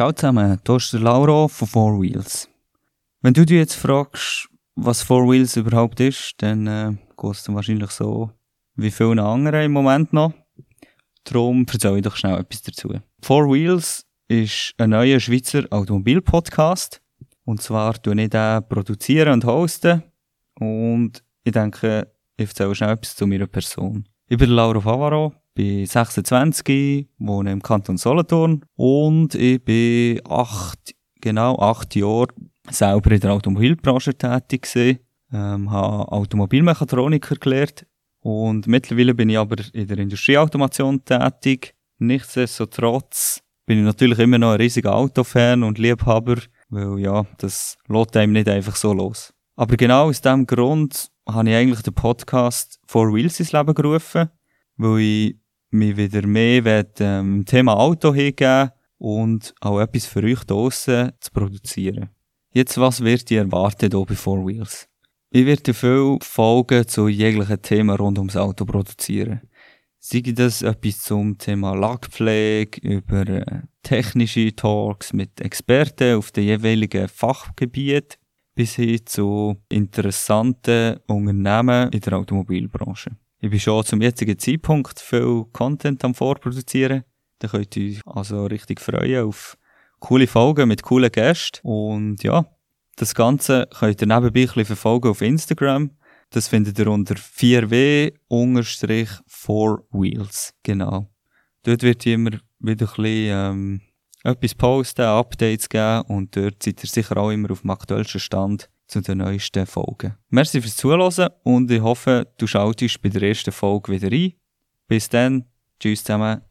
Ciao zusammen, hier ist der Lauro von Four Wheels. Wenn du dich jetzt fragst, was Four Wheels überhaupt ist, dann äh, geht es wahrscheinlich so wie viele andere im Moment noch. Darum erzähle ich doch schnell etwas dazu. Four Wheels ist ein neuer Schweizer Automobil-Podcast. Und zwar tue ich den produzieren und hosten. Und ich denke, ich erzähle schnell etwas zu meiner Person. Ich bin Lauro Favaro, bin 26, wohne im Kanton Solothurn und ich bin acht, genau acht Jahre selber in der Automobilbranche tätig gewesen, ähm, habe Automobilmechatroniker gelernt und mittlerweile bin ich aber in der Industrieautomation tätig. Nichtsdestotrotz bin ich natürlich immer noch ein riesiger Autofan und Liebhaber, weil ja, das lässt einem nicht einfach so los. Aber genau aus diesem Grund habe ich eigentlich den Podcast Four Wheels ins Leben gerufen, weil ich mich wieder mehr will, ähm, Thema Auto hingeben und auch etwas für euch draussen zu produzieren. Jetzt, was wird ihr erwartet hier bei Four Wheels? Ich werde viele Folgen zu jeglichen Themen rund ums Auto produzieren. Sei das etwas zum Thema Lackpflege, über äh, technische Talks mit Experten auf den jeweiligen Fachgebiet, bis hin zu interessanten Unternehmen in der Automobilbranche. Ich bin schon zum jetzigen Zeitpunkt viel Content am Vorproduzieren. Da könnt ihr euch also richtig freuen auf coole Folgen mit coolen Gästen. Und ja, das Ganze könnt ihr nebenbei ein bisschen verfolgen auf Instagram. Das findet ihr unter 4w-4wheels. Genau. Dort wird immer wieder ein bisschen, ähm, etwas posten, Updates geben und dort seid ihr sicher auch immer auf dem aktuellsten Stand zu den neuesten Folgen. Merci fürs Zuhören und ich hoffe, du schaltest bei der ersten Folge wieder ein. Bis dann, tschüss zusammen.